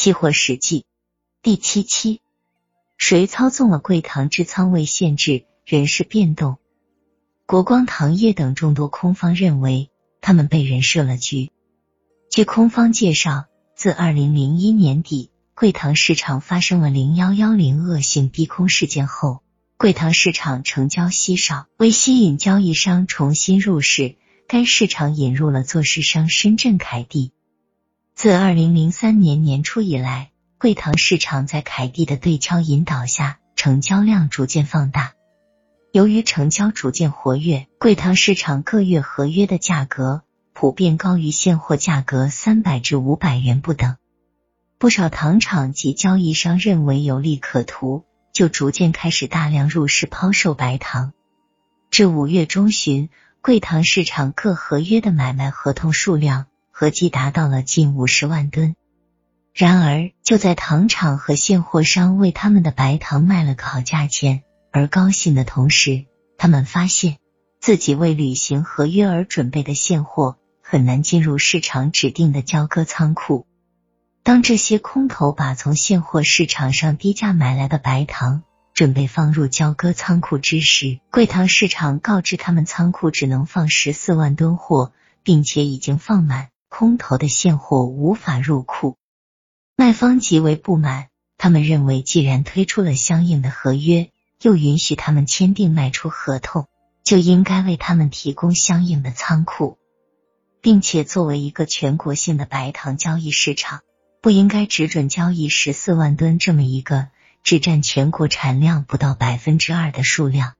期货实际第七期，谁操纵了贵堂之仓位限制、人事变动？国光糖业等众多空方认为，他们被人设了局。据空方介绍，自二零零一年底贵堂市场发生了零幺幺零恶性逼空事件后，贵堂市场成交稀少，为吸引交易商重新入市，该市场引入了做市商深圳凯地。自二零零三年年初以来，贵堂市场在凯蒂的对敲引导下，成交量逐渐放大。由于成交逐渐活跃，贵堂市场各月合约的价格普遍高于现货价格三百至五百元不等。不少糖厂及交易商认为有利可图，就逐渐开始大量入市抛售白糖。至五月中旬，贵堂市场各合约的买卖合同数量。合计达到了近五十万吨。然而，就在糖厂和现货商为他们的白糖卖了个好价钱而高兴的同时，他们发现自己为履行合约而准备的现货很难进入市场指定的交割仓库。当这些空头把从现货市场上低价买来的白糖准备放入交割仓库之时，贵糖市场告知他们仓库只能放十四万吨货，并且已经放满。空头的现货无法入库，卖方极为不满。他们认为，既然推出了相应的合约，又允许他们签订卖出合同，就应该为他们提供相应的仓库，并且作为一个全国性的白糖交易市场，不应该只准交易十四万吨这么一个只占全国产量不到百分之二的数量。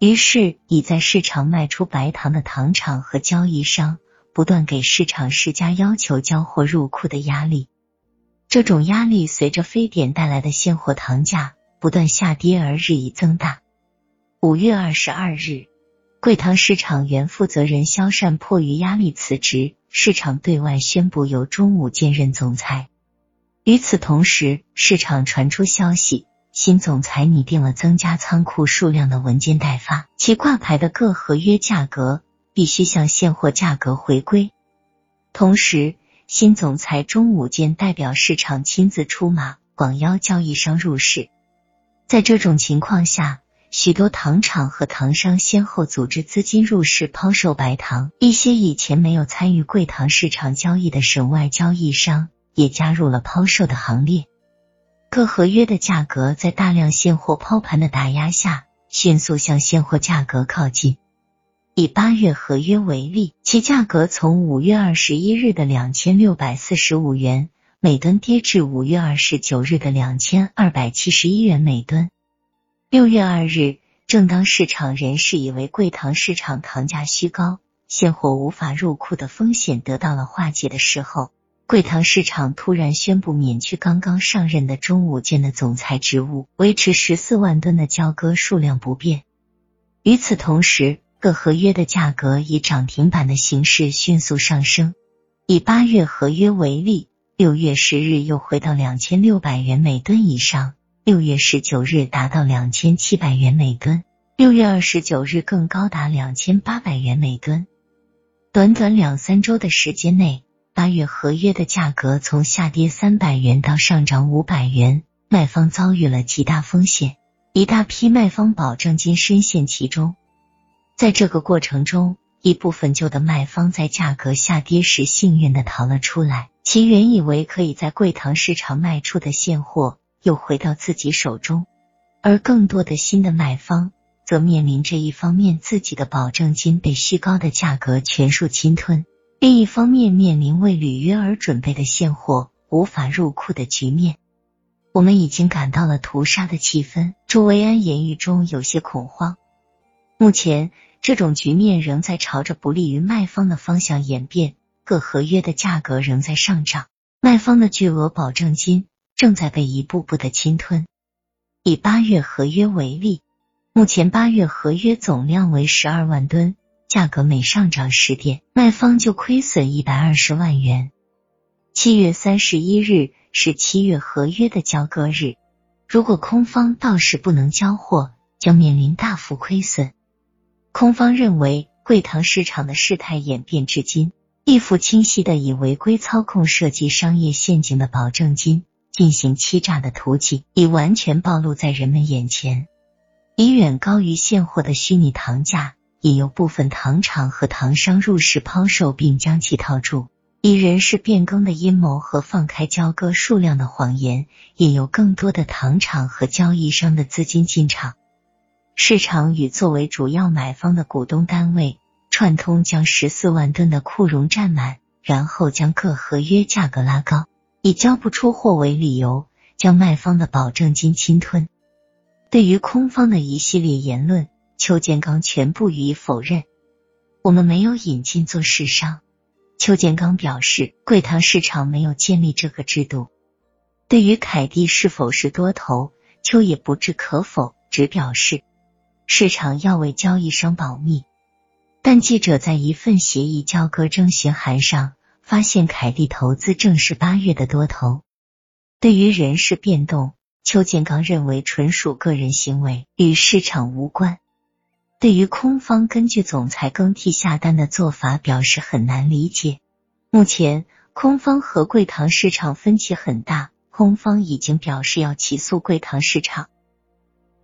于是，已在市场卖出白糖的糖厂和交易商。不断给市场施加要求交货入库的压力，这种压力随着非典带来的现货糖价不断下跌而日益增大。五月二十二日，贵糖市场原负责人肖善迫于压力辞职，市场对外宣布由中午兼任总裁。与此同时，市场传出消息，新总裁拟定了增加仓库数量的文件代发，其挂牌的各合约价格。必须向现货价格回归。同时，新总裁钟武坚代表市场亲自出马，广邀交易商入市。在这种情况下，许多糖厂和糖商先后组织资金入市抛售白糖。一些以前没有参与贵糖市场交易的省外交易商也加入了抛售的行列。各合约的价格在大量现货抛盘的打压下，迅速向现货价格靠近。以八月合约为例，其价格从五月二十一日的两千六百四十五元每吨跌至五月二十九日的两千二百七十一元每吨。六月二日，正当市场人士以为贵糖市场糖价虚高、现货无法入库的风险得到了化解的时候，贵糖市场突然宣布免去刚刚上任的中武建的总裁职务，维持十四万吨的交割数量不变。与此同时，各合约的价格以涨停板的形式迅速上升。以八月合约为例，六月十日又回到两千六百元每吨以上，六月十九日达到两千七百元每吨，六月二十九日更高达两千八百元每吨。短短两三周的时间内，八月合约的价格从下跌三百元到上涨五百元，卖方遭遇了极大风险，一大批卖方保证金深陷其中。在这个过程中，一部分旧的卖方在价格下跌时幸运的逃了出来，其原以为可以在贵堂市场卖出的现货又回到自己手中，而更多的新的卖方则面临着一方面自己的保证金被虚高的价格全数侵吞，另一方面面临为履约而准备的现货无法入库的局面。我们已经感到了屠杀的气氛，朱维安言语中有些恐慌。目前。这种局面仍在朝着不利于卖方的方向演变，各合约的价格仍在上涨，卖方的巨额保证金正在被一步步的侵吞。以八月合约为例，目前八月合约总量为十二万吨，价格每上涨十点，卖方就亏损一百二十万元。七月三十一日是七月合约的交割日，如果空方到时不能交货，将面临大幅亏损。空方认为，贵糖市场的事态演变至今，一幅清晰的以违规操控设计商业陷阱的保证金进行欺诈的图景，已完全暴露在人们眼前。以远高于现货的虚拟糖价，也由部分糖厂和糖商入市抛售，并将其套住。以人事变更的阴谋和放开交割数量的谎言，也有更多的糖厂和交易商的资金进场。市场与作为主要买方的股东单位。串通将十四万吨的库容占满，然后将各合约价格拉高，以交不出货为理由，将卖方的保证金侵吞。对于空方的一系列言论，邱建刚全部予以否认。我们没有引进做市商。邱建刚表示，贵糖市场没有建立这个制度。对于凯蒂是否是多头，邱也不置可否，只表示市场要为交易商保密。但记者在一份协议交割征询函上发现，凯蒂投资正是八月的多头。对于人事变动，邱建刚认为纯属个人行为，与市场无关。对于空方根据总裁更替下单的做法，表示很难理解。目前，空方和贵堂市场分歧很大，空方已经表示要起诉贵堂市场。